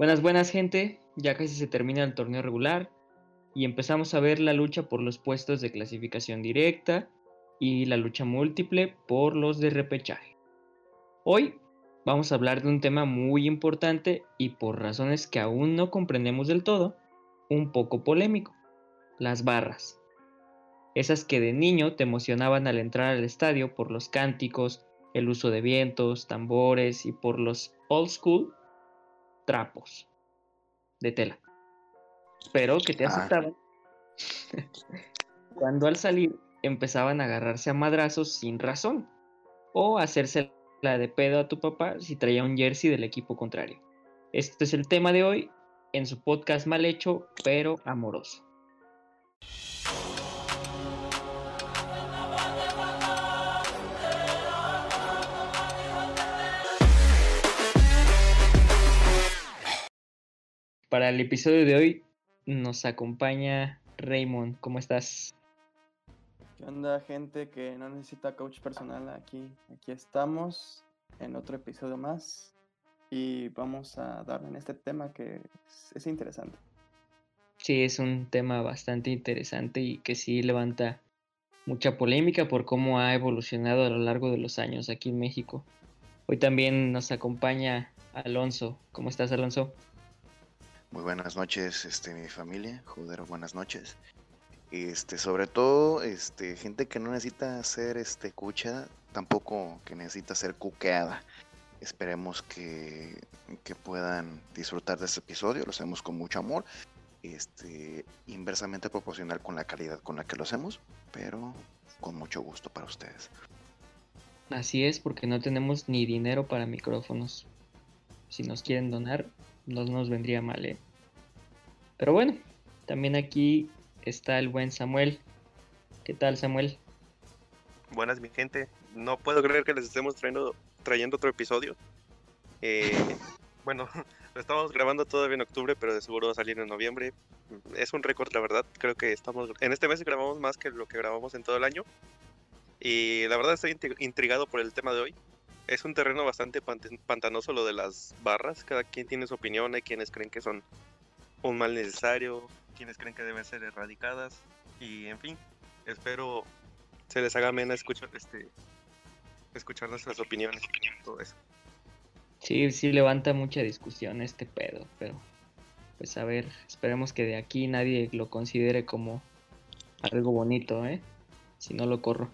Buenas, buenas gente, ya casi se termina el torneo regular y empezamos a ver la lucha por los puestos de clasificación directa y la lucha múltiple por los de repechaje. Hoy vamos a hablar de un tema muy importante y por razones que aún no comprendemos del todo, un poco polémico, las barras. Esas que de niño te emocionaban al entrar al estadio por los cánticos, el uso de vientos, tambores y por los old school trapos de tela. Pero que te Ah. asustaban cuando al salir empezaban a agarrarse a madrazos sin razón o a hacerse la de pedo a tu papá si traía un jersey del equipo contrario. Este es el tema de hoy en su podcast mal hecho pero amoroso. Para el episodio de hoy nos acompaña Raymond. ¿Cómo estás? ¿Qué onda, gente que no necesita coach personal? Aquí, aquí estamos en otro episodio más y vamos a darle en este tema que es, es interesante. Sí, es un tema bastante interesante y que sí levanta mucha polémica por cómo ha evolucionado a lo largo de los años aquí en México. Hoy también nos acompaña Alonso. ¿Cómo estás, Alonso? Muy buenas noches, este, mi familia. Joder, buenas noches. Este, sobre todo, este, gente que no necesita ser este cucha, tampoco que necesita ser cuqueada. Esperemos que, que puedan disfrutar de este episodio, lo hacemos con mucho amor. Este, inversamente proporcional con la calidad con la que lo hacemos, pero con mucho gusto para ustedes. Así es, porque no tenemos ni dinero para micrófonos. Si nos quieren donar, no nos vendría mal, ¿eh? Pero bueno, también aquí está el buen Samuel. ¿Qué tal, Samuel? Buenas, mi gente. No puedo creer que les estemos trayendo, trayendo otro episodio. Eh, bueno, lo estamos grabando todavía en octubre, pero de seguro va a salir en noviembre. Es un récord, la verdad. Creo que estamos. En este mes grabamos más que lo que grabamos en todo el año. Y la verdad estoy intri- intrigado por el tema de hoy. Es un terreno bastante pant- pantanoso lo de las barras. Cada quien tiene su opinión. Hay quienes creen que son un mal necesario, quienes creen que deben ser erradicadas. Y en fin, espero se les haga amena escuchar este escuchar nuestras opiniones todo eso. Sí, sí levanta mucha discusión este pedo, pero pues a ver, esperemos que de aquí nadie lo considere como algo bonito, ¿eh? Si no lo corro.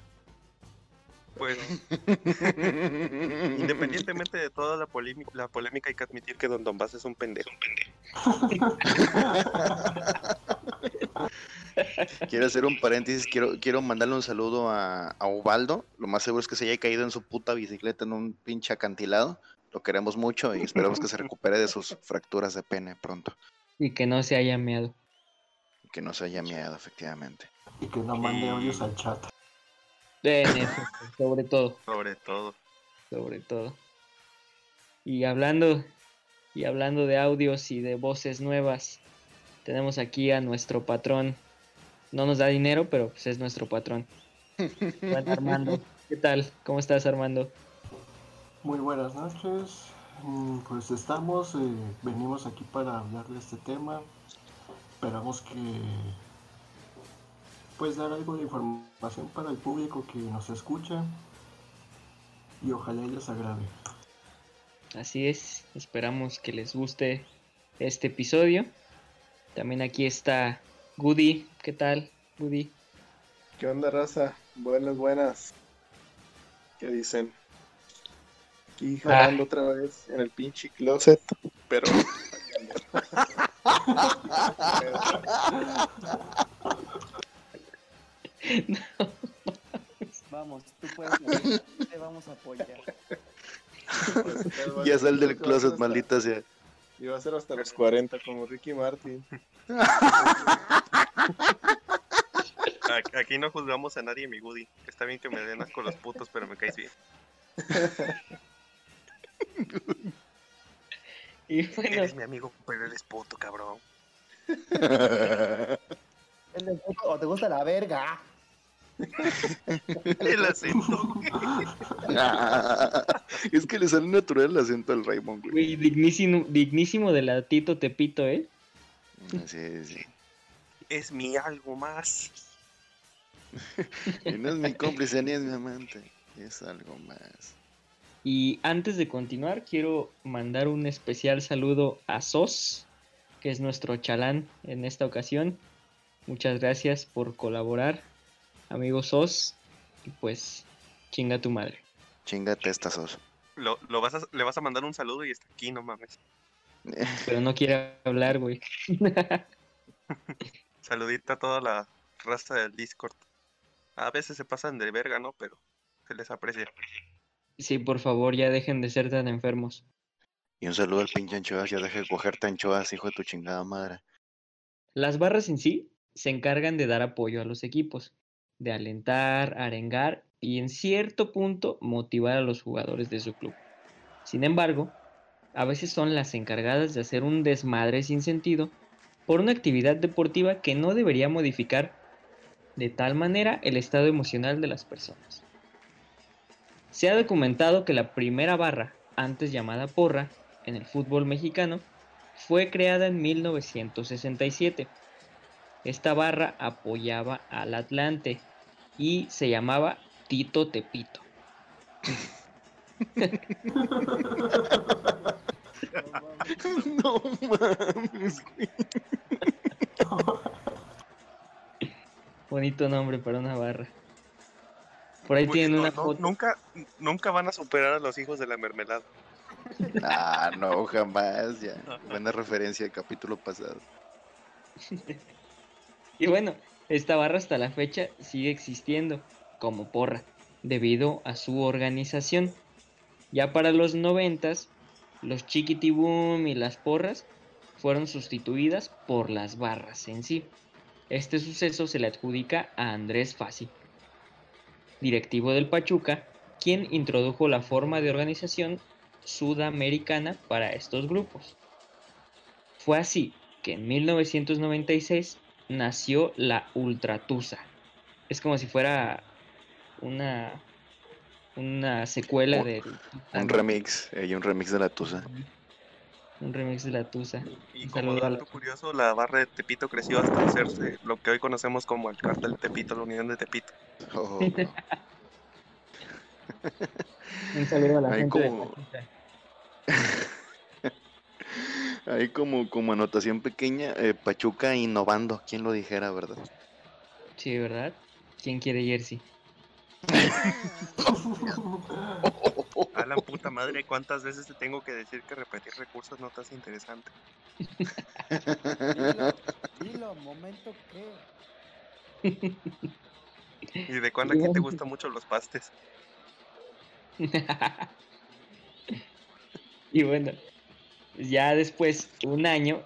Pues independientemente de toda la polémica, la polémica hay que admitir que Don Donbass es un pendejo. Quiero hacer un paréntesis, quiero, quiero mandarle un saludo a, a Ubaldo. Lo más seguro es que se haya caído en su puta bicicleta en un pinche acantilado. Lo queremos mucho y esperamos que se recupere de sus fracturas de pene pronto. Y que no se haya meado. Que no se haya miedo, efectivamente. Y que no mande Y- audios al chat. En efecto, sobre todo, Sobre todo. sobre todo. Y hablando, y hablando de audios y de voces nuevas, tenemos aquí a nuestro patrón. No nos da dinero, pero pues es nuestro patrón. Armando. ¿Qué tal? ¿Cómo estás, Armando? Muy buenas noches. Mm, Pues estamos, eh, venimos aquí para hablar de este tema. Esperamos que pues dar algo de información para el público que nos escucha y ojalá y les agrade. Así es, esperamos que les guste este episodio. También aquí está Goody. ¿Qué tal, Goody? ¿Qué onda, raza? Buenas, buenas. ¿Qué dicen? Aquí jalando otra vez en el pinche closet, pero... Vamos, tú puedes, Miguel, te vamos a apoyar. Ya sal del closet, maldita sea. Iba a ser hasta los 40 como Ricky Martin. Aquí no juzgamos a nadie, mi Goody. Está bien que me den asco los putos, pero me caes bien. Y bueno, Eres mi amigo, pero eres puto, cabrón. ¿O te gusta la verga? El acento. es que le sale natural el acento al Raymond, güey. Güey, dignísimo, dignísimo de la Tito Tepito, ¿eh? Sí, sí. Es mi algo más. Y no es mi cómplice ni es mi amante. Es algo más. Y antes de continuar, quiero mandar un especial saludo a Sos, que es nuestro chalán en esta ocasión. Muchas gracias por colaborar, amigo Sos. Y pues, chinga tu madre. Chingate esta sos. Lo, lo vas a, le vas a mandar un saludo y está aquí, no mames. Pero no quiere hablar, güey. Saludita a toda la raza del Discord. A veces se pasan de verga, ¿no? Pero se les aprecia. Sí, por favor, ya dejen de ser tan enfermos. Y un saludo al pinche anchoas. Ya deje de cogerte anchoas, hijo de tu chingada madre. Las barras en sí se encargan de dar apoyo a los equipos, de alentar, arengar y en cierto punto motivar a los jugadores de su club. Sin embargo, a veces son las encargadas de hacer un desmadre sin sentido por una actividad deportiva que no debería modificar de tal manera el estado emocional de las personas. Se ha documentado que la primera barra, antes llamada porra, en el fútbol mexicano, fue creada en 1967. Esta barra apoyaba al Atlante y se llamaba Tito Tepito. no mames. Bonito nombre para una barra. Por ahí Uy, tienen no, una no, foto. Nunca, nunca van a superar a los hijos de la mermelada. Ah, no, jamás. Ya. Buena referencia al capítulo pasado. Y bueno, esta barra hasta la fecha sigue existiendo como porra, debido a su organización. Ya para los noventas, los chiquitibum y las porras fueron sustituidas por las barras en sí. Este suceso se le adjudica a Andrés Fassi, directivo del Pachuca, quien introdujo la forma de organización sudamericana para estos grupos. Fue así que en 1996 nació la Ultratusa. Es como si fuera una una secuela Un- de Un remix. eh, y un remix de la Tusa. un remix de la Tusa. Y Un como saludo a dato la- curioso, la barra de Tepito creció hasta hacerse lo que hoy conocemos como el cartel de Tepito, la Unión de Tepito. Oh. Un saludo a la Ahí gente de. Ahí como, como anotación pequeña, eh, Pachuca innovando. ¿Quién lo dijera, verdad? Sí, ¿verdad? ¿Quién quiere jersey? A la puta madre, ¿cuántas veces te tengo que decir que repetir recursos no te hace interesante? Dilo, dilo, momento que. ¿Y de cuándo aquí te gustan mucho los pastes? y bueno, ya después, un año,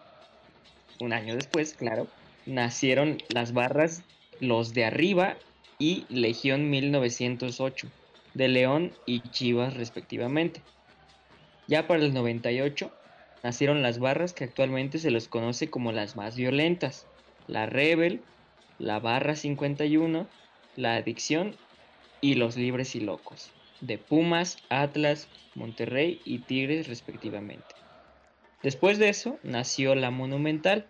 un año después, claro, nacieron las barras Los de Arriba y Legión 1908, de León y Chivas respectivamente. Ya para el 98 nacieron las barras que actualmente se les conoce como las más violentas, la Rebel, la Barra 51, la Adicción y los Libres y Locos, de Pumas, Atlas, Monterrey y Tigres respectivamente. Después de eso nació la Monumental,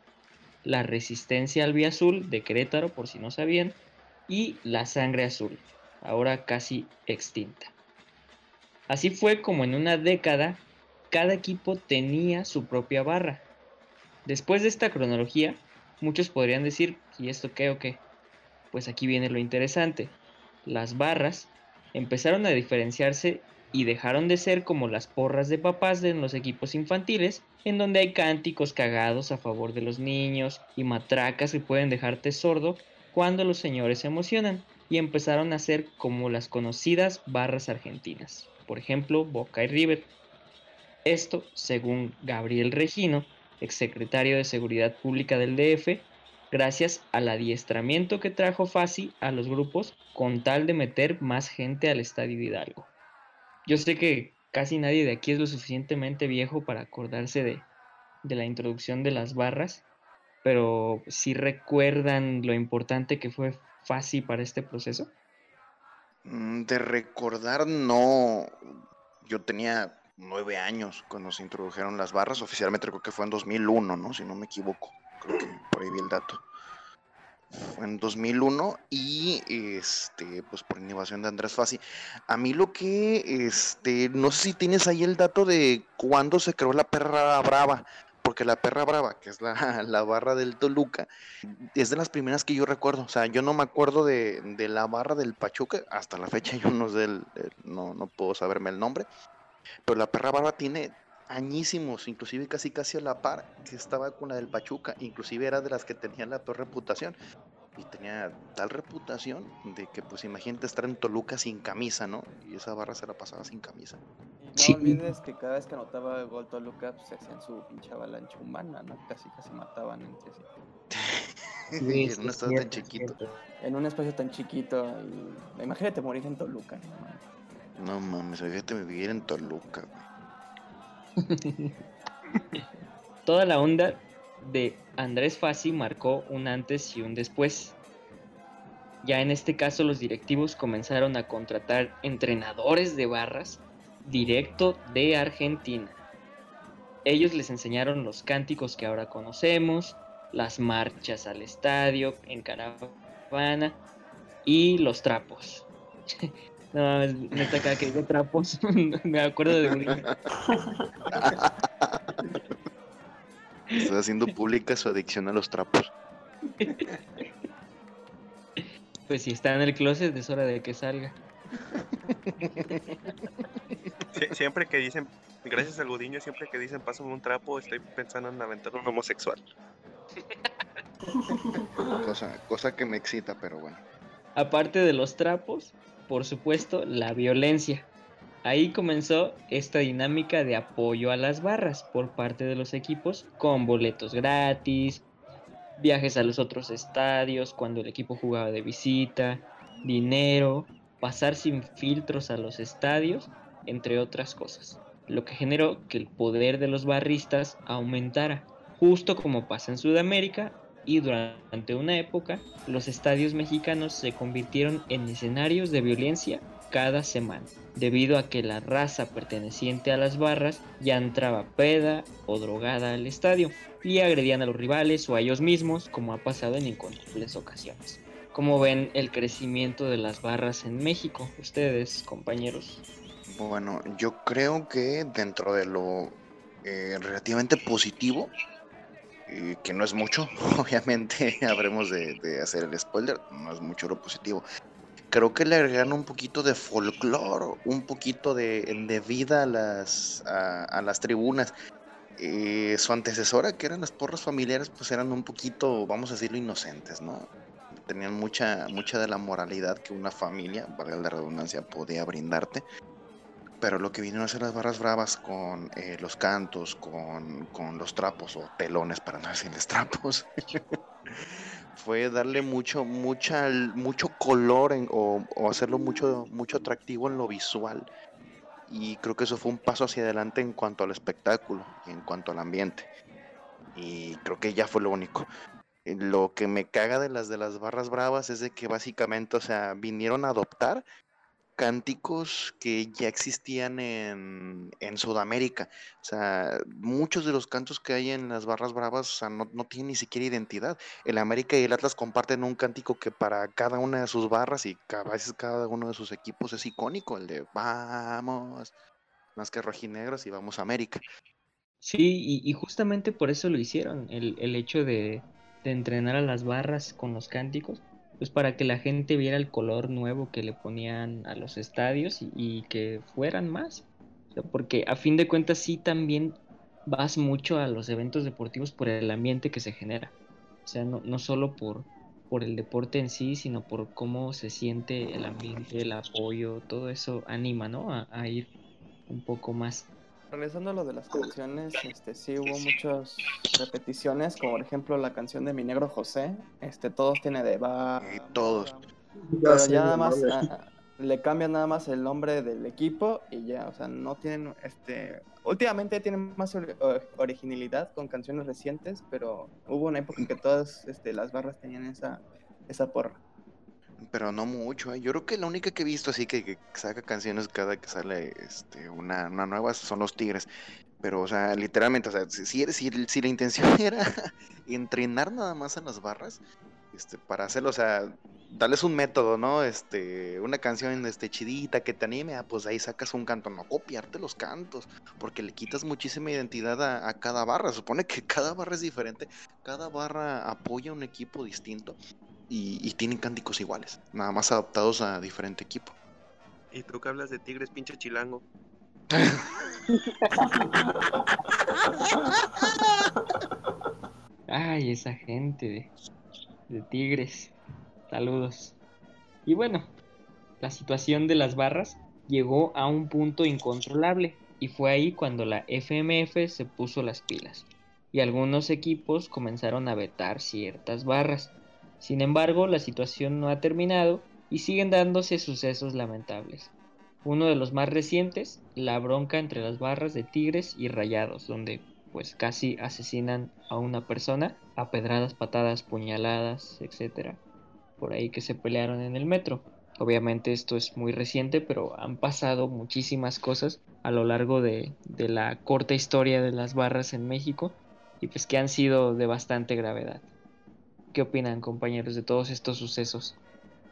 la Resistencia Albiazul de Querétaro, por si no sabían, y la Sangre Azul, ahora casi extinta. Así fue como en una década cada equipo tenía su propia barra. Después de esta cronología, muchos podrían decir, ¿y esto qué o qué? Pues aquí viene lo interesante. Las barras empezaron a diferenciarse y dejaron de ser como las porras de papás de los equipos infantiles, en donde hay cánticos cagados a favor de los niños y matracas que pueden dejarte sordo cuando los señores se emocionan, y empezaron a ser como las conocidas barras argentinas, por ejemplo Boca y River. Esto, según Gabriel Regino, exsecretario de Seguridad Pública del DF, gracias al adiestramiento que trajo Fasi a los grupos con tal de meter más gente al Estadio Hidalgo. Yo sé que casi nadie de aquí es lo suficientemente viejo para acordarse de, de la introducción de las barras, pero sí recuerdan lo importante que fue Fácil para este proceso? Mm, De recordar, no. Yo tenía nueve años cuando se introdujeron las barras. Oficialmente creo que fue en 2001, ¿no? Si no me equivoco. Creo que por ahí vi el dato. En 2001 y este, pues por innovación de Andrés Fassi. A mí lo que, este, no sé si tienes ahí el dato de cuándo se creó la perra brava, porque la perra brava, que es la, la barra del Toluca, es de las primeras que yo recuerdo. O sea, yo no me acuerdo de, de la barra del Pachuca, hasta la fecha yo no sé, el- no, no puedo saberme el nombre, pero la perra brava tiene añísimos, inclusive casi casi a la par que estaba con la del Pachuca, inclusive era de las que tenían la peor reputación. Y tenía tal reputación de que, pues imagínate estar en Toluca sin camisa, ¿no? Y esa barra se la pasaba sin camisa. Y no Sí. olvides que cada vez que anotaba el gol Toluca, pues se hacían su pinche avalancha humana, ¿no? Casi casi mataban entre sí. Sí, en un es estado tan chiquito. En un espacio tan chiquito. Y... Imagínate morir en Toluca, ¿no? mames. No mames, fíjate vivir en Toluca, güey. Toda la onda de Andrés Fassi marcó un antes y un después. Ya en este caso los directivos comenzaron a contratar entrenadores de barras directo de Argentina. Ellos les enseñaron los cánticos que ahora conocemos, las marchas al estadio en caravana y los trapos. No neta acá que digo trapos, me acuerdo de un Está haciendo pública su adicción a los trapos. Pues si está en el closet es hora de que salga. Sie- siempre que dicen, gracias al Gudiño, siempre que dicen pásame un trapo, estoy pensando en aventar un homosexual. Cosa, cosa que me excita, pero bueno. Aparte de los trapos, por supuesto, la violencia. Ahí comenzó esta dinámica de apoyo a las barras por parte de los equipos con boletos gratis, viajes a los otros estadios cuando el equipo jugaba de visita, dinero, pasar sin filtros a los estadios, entre otras cosas. Lo que generó que el poder de los barristas aumentara, justo como pasa en Sudamérica y durante una época los estadios mexicanos se convirtieron en escenarios de violencia cada semana, debido a que la raza perteneciente a las barras ya entraba peda o drogada al estadio y agredían a los rivales o a ellos mismos, como ha pasado en incontables ocasiones. ¿Cómo ven el crecimiento de las barras en México, ustedes, compañeros? Bueno, yo creo que dentro de lo eh, relativamente positivo, eh, que no es mucho, obviamente habremos de, de hacer el spoiler, no es mucho lo positivo. Creo que le agregaron un poquito de folclore, un poquito de, de vida a las, a, a las tribunas. Eh, su antecesora, que eran las porras familiares, pues eran un poquito, vamos a decirlo, inocentes, ¿no? Tenían mucha, mucha de la moralidad que una familia, valga la redundancia, podía brindarte. Pero lo que vinieron a hacer las barras bravas con eh, los cantos, con, con los trapos o telones, para no decirles trapos, fue darle mucho, mucha, mucho color en- o, o hacerlo mucho, mucho atractivo en lo visual. Y creo que eso fue un paso hacia adelante en cuanto al espectáculo y en cuanto al ambiente. Y creo que ya fue lo único. Lo que me caga de las de las barras bravas es de que básicamente, o sea, vinieron a adoptar cánticos que ya existían en, en Sudamérica. O sea, muchos de los cantos que hay en las barras bravas, o sea, no, no tienen ni siquiera identidad. El América y el Atlas comparten un cántico que para cada una de sus barras y a veces cada uno de sus equipos es icónico, el de vamos, más que rojinegros y vamos a América. Sí, y, y justamente por eso lo hicieron, el, el hecho de, de entrenar a las barras con los cánticos, pues para que la gente viera el color nuevo que le ponían a los estadios y, que fueran más. Porque a fin de cuentas sí también vas mucho a los eventos deportivos por el ambiente que se genera. O sea, no, no solo por, por el deporte en sí, sino por cómo se siente el ambiente, el apoyo, todo eso anima, ¿no? A ir un poco más. Regresando a lo de las canciones, este sí hubo muchas repeticiones, como por ejemplo la canción de Mi Negro José, este todos tiene de va. Y todos. Pero ya nada más ah, ah, le cambian nada más el nombre del equipo y ya, o sea, no tienen este últimamente tienen más ori- o- originalidad con canciones recientes, pero hubo una época en que todas este, las barras tenían esa esa porra. Pero no mucho, ¿eh? Yo creo que la única que he visto así que, saca canciones cada que sale este, una, una nueva son los Tigres. Pero, o sea, literalmente, o sea, si, si, si- si la intención era entrenar nada más a las barras, este, para hacerlo, o sea, darles un método, ¿no? Este, una canción este, chidita que te anime, ah, pues ahí sacas un canto, no copiarte los cantos, porque le quitas muchísima identidad a, a cada barra. Supone que cada barra es diferente, cada barra apoya un equipo distinto y, y tienen cánticos iguales, nada más adaptados a diferente equipo. Y tú que hablas de tigres, pinche chilango. Ay, esa gente de, de Tigres. Saludos. Y bueno, la situación de las barras llegó a un punto incontrolable y fue ahí cuando la FMF se puso las pilas y algunos equipos comenzaron a vetar ciertas barras. Sin embargo, la situación no ha terminado y siguen dándose sucesos lamentables. Uno de los más recientes, la bronca entre las barras de Tigres y Rayados, donde pues casi asesinan a una persona a pedradas, patadas, puñaladas, etcétera. Por ahí que se pelearon en el metro. Obviamente esto es muy reciente, pero han pasado muchísimas cosas a lo largo de, de la corta historia de las barras en México y pues que han sido de bastante gravedad. ¿Qué opinan compañeros de todos estos sucesos?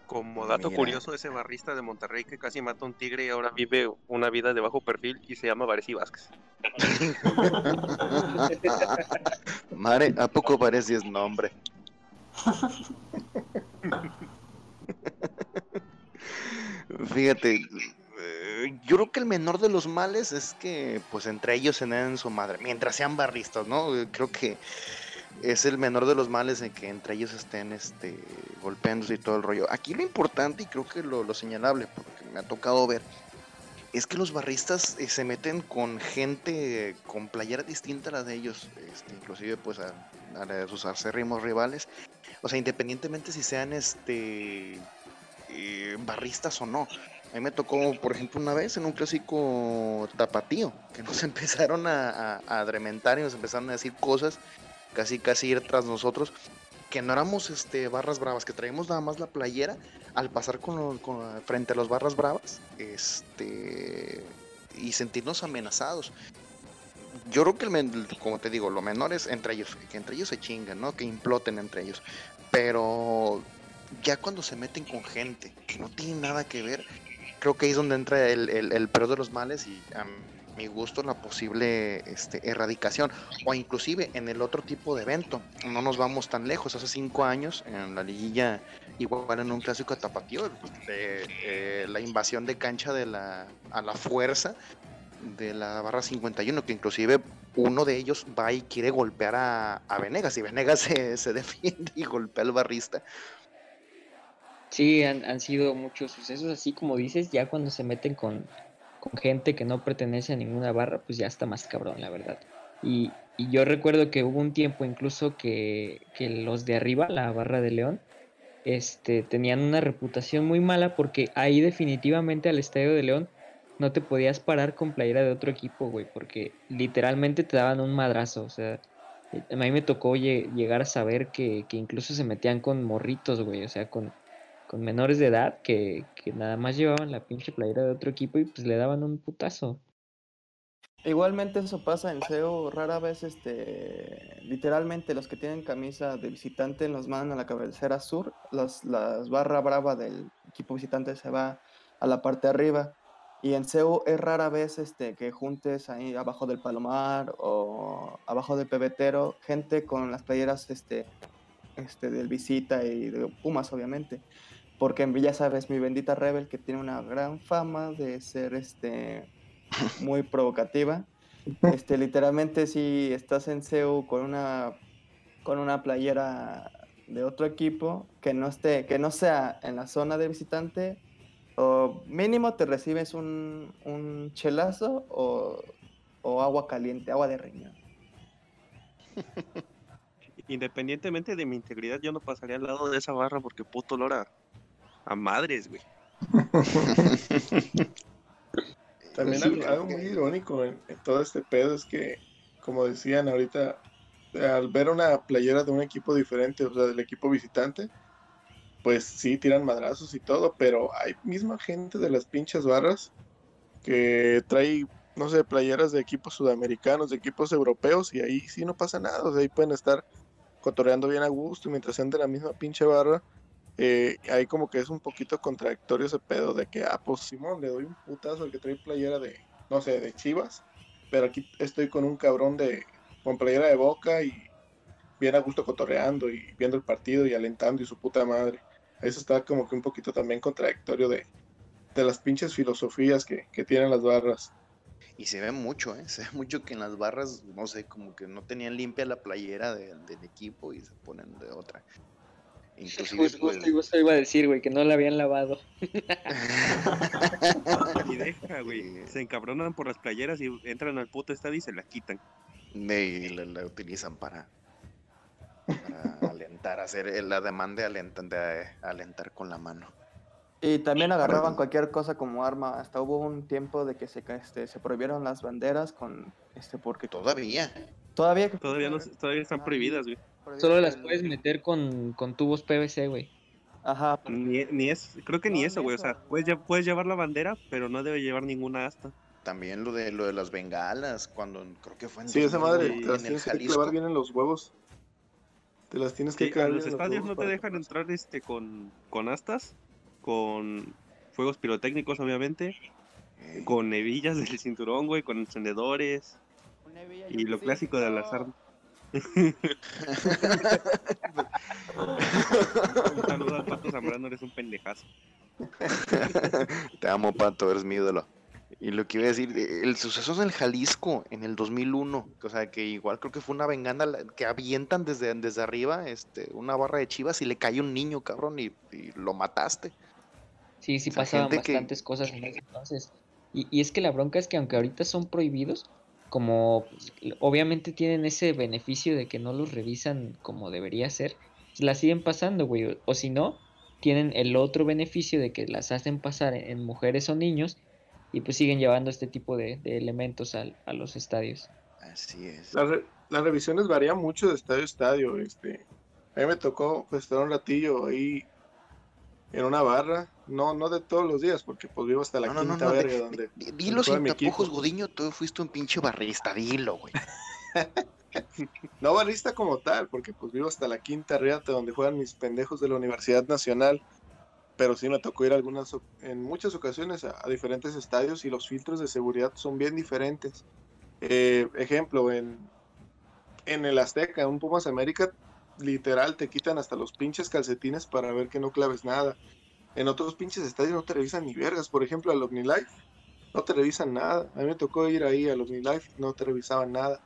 Como dato Mira. curioso, ese barrista de Monterrey que casi mata a un tigre y ahora vive una vida de bajo perfil y se llama Varesi Vázquez. Madre, ¿a poco pareces nombre? Fíjate, eh, yo creo que el menor de los males es que pues entre ellos se den su madre, mientras sean barristas, ¿no? Creo que es el menor de los males en que entre ellos estén este golpeándose y todo el rollo. Aquí lo importante y creo que lo, lo señalable, porque me ha tocado ver, es que los barristas eh, se meten con gente con playera distinta a la de ellos, este, inclusive pues a, a sus acérrimos rivales. O sea, independientemente si sean este eh, barristas o no. A mí me tocó, por ejemplo, una vez en un clásico tapatío, que nos empezaron a adrementar y nos empezaron a decir cosas, casi casi ir tras nosotros, que no éramos este, barras bravas, que traíamos nada más la playera al pasar con, con- frente a los barras bravas este, y sentirnos amenazados. Yo creo que, el como te digo, lo menor es entre ellos, que entre ellos se chingan, ¿no? Que imploten entre ellos. Pero ya cuando se meten con gente que no tiene nada que ver, creo que ahí es donde entra el, el, el peor de los males y a mi gusto la posible este, erradicación o inclusive en el otro tipo de evento. No nos vamos tan lejos, hace cinco años en la liguilla, igual en un clásico de tapatío, de, eh, la invasión de cancha de la, a la fuerza de la barra 51, que inclusive uno de ellos va y quiere golpear a, a Venegas y Venegas se, se defiende y golpea al barrista. Sí, han, han sido muchos sucesos, así como dices, ya cuando se meten con, con gente que no pertenece a ninguna barra, pues ya está más cabrón, la verdad. Y, y yo recuerdo que hubo un tiempo incluso que, que los de arriba, la barra de León, este, tenían una reputación muy mala porque ahí definitivamente al Estadio de León no te podías parar con playera de otro equipo, güey, porque literalmente te daban un madrazo, o sea, eh, a mí me tocó lle- llegar a saber que, que incluso se metían con morritos, güey, o sea, con, con menores de edad que, que nada más llevaban la pinche playera de otro equipo y pues le daban un putazo. Igualmente eso pasa en SEO, rara vez este literalmente los que tienen camisa de visitante los mandan a la cabecera sur, las, las barra brava del equipo visitante se va a la parte de arriba. Y en SEO es rara vez este que juntes ahí abajo del Palomar o abajo del pebetero gente con las playeras este, este del visita y de Pumas obviamente. Porque ya sabes, mi bendita Rebel que tiene una gran fama de ser este muy provocativa. Este, literalmente si estás en CEU con una con una playera de otro equipo que no esté, que no sea en la zona de visitante, o mínimo te recibes un, un chelazo o, o agua caliente, agua de riñón. Independientemente de mi integridad, yo no pasaría al lado de esa barra porque puto olor a, a madres, güey. También Sí, algo, muy irónico en, en todo este pedo es que, como decían ahorita, al ver una playera de un equipo diferente, o sea, del equipo visitante, pues sí, tiran madrazos y todo, pero hay misma gente de las pinches barras que trae, no sé, playeras de equipos sudamericanos, de equipos europeos, y ahí sí no pasa nada, o sea, ahí pueden estar cotorreando bien a gusto y mientras sean de la misma pinche barra, eh, ahí como que es un poquito contradictorio ese pedo de que, ah, pues Simón, le doy un putazo al que trae playera de, no sé, de Chivas, pero aquí estoy con un cabrón de, con playera de boca y bien a gusto cotorreando y viendo el partido y alentando y su puta madre. Eso está como que un poquito también contradictorio de, de las pinches filosofías que, que tienen las barras. Y se ve mucho, ¿eh? Se ve mucho que en las barras, no sé, como que no tenían limpia la playera de- del equipo y se ponen de otra. Inclusive, Justo, pues, justo, justo iba a decir, güey, que no la habían lavado. Y deja, güey. Se encabronan por las playeras y entran al puto estadio y se la quitan. y la, la utilizan para, para alentar, hacer el ademán de alentar, de alentar con la mano. Y también agarraban cualquier cosa como arma. Hasta hubo un tiempo de que se, este, se prohibieron las banderas con este porque Todavía. todavía Todavía, no, todavía están prohibidas, güey. Solo las puedes meter con, con tubos PVC, güey. Ajá, Ni, ni es, creo que ni eso, güey. O sea, puedes, puedes llevar la bandera, pero no debe llevar ninguna asta. También lo de lo de las bengalas, cuando creo que fue en Sí, esa madre, 2000 te las en el tienes que clavar bien en los huevos. Te las tienes que Sí, clavar los estadios no te dejan entrar este con, con astas, con fuegos pirotécnicos, obviamente, con hebillas del cinturón, güey, con encendedores y lo clásico de las armas. Un saludo al Pato Zambrano, eres un pendejazo. Te amo, Pato, eres mi ídolo. Y lo que iba a decir, el suceso en el Jalisco en el 2001, o sea, que igual creo que fue una venganda que avientan desde, desde arriba este, una barra de chivas y le cae un niño, cabrón, y, y lo mataste. Sí, sí O sea, pasaban que- bastantes cosas en ese entonces. Y, y es que la bronca es que aunque ahorita son prohibidos, como pues, obviamente tienen ese beneficio de que no los revisan como debería ser, la siguen pasando, güey. O, o si no, tienen el otro beneficio de que las hacen pasar en, en mujeres o niños y pues siguen llevando este tipo de, de elementos al- a los estadios. Así es. Las, re- las revisiones varían mucho de estadio a estadio. Este. A mí me tocó pues, estar un ratillo ahí en una barra. No, no de todos los días, porque pues vivo hasta la No, no, no, quinta no, verga de- donde. di- dilo sin tapujos. Godiño, tú fuiste un pinche barrista, dilo, güey. No barrista como tal, porque pues vivo hasta la quinta riata donde juegan mis pendejos de la Universidad Nacional. Pero sí me tocó ir algunas, en muchas ocasiones a, a diferentes estadios y los filtros de seguridad son bien diferentes. Eh, ejemplo, en, en el Azteca, en un Pumas América, literal te quitan hasta los pinches calcetines para ver que no claves nada. En otros pinches estadios no te revisan ni vergas. Por ejemplo, al OmniLife no te revisan nada. A mí me tocó ir ahí al OmniLife, no te revisaban nada.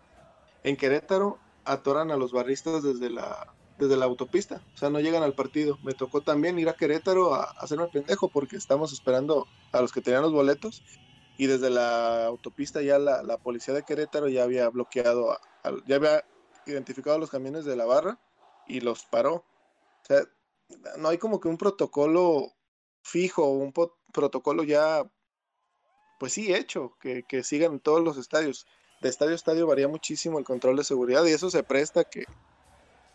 En Querétaro atoran a los barristas desde la, desde la autopista, o sea, no llegan al partido. Me tocó también ir a Querétaro a, a hacerme pendejo porque estamos esperando a los que tenían los boletos y desde la autopista ya la, la policía de Querétaro ya había bloqueado, a- ya había identificado los camiones de la barra y los paró. O sea, no hay como que un protocolo fijo, un protocolo ya, pues sí, hecho, que, que sigan en todos los estadios de estadio a estadio varía muchísimo el control de seguridad y eso se presta que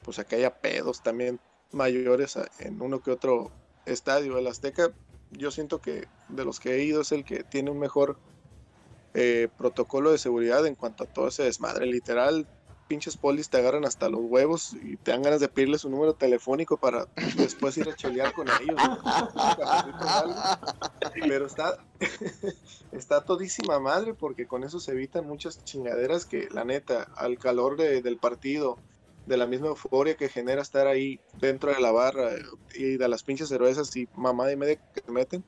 pues a que haya pedos también mayores en uno que otro estadio. El Azteca, yo siento que de los que he ido es el que tiene un mejor eh, protocolo de seguridad en cuanto a todo ese desmadre. Literal, pinches polis te agarran hasta los huevos y te dan ganas de pedirle su número telefónico para después ir a chelear con ellos. Pero está, está todísima madre porque con eso se evitan muchas chingaderas que la neta, al calor de- del partido, de la misma euforia que genera estar ahí dentro de la barra y de las pinches cervezas y mamada y media que te meten,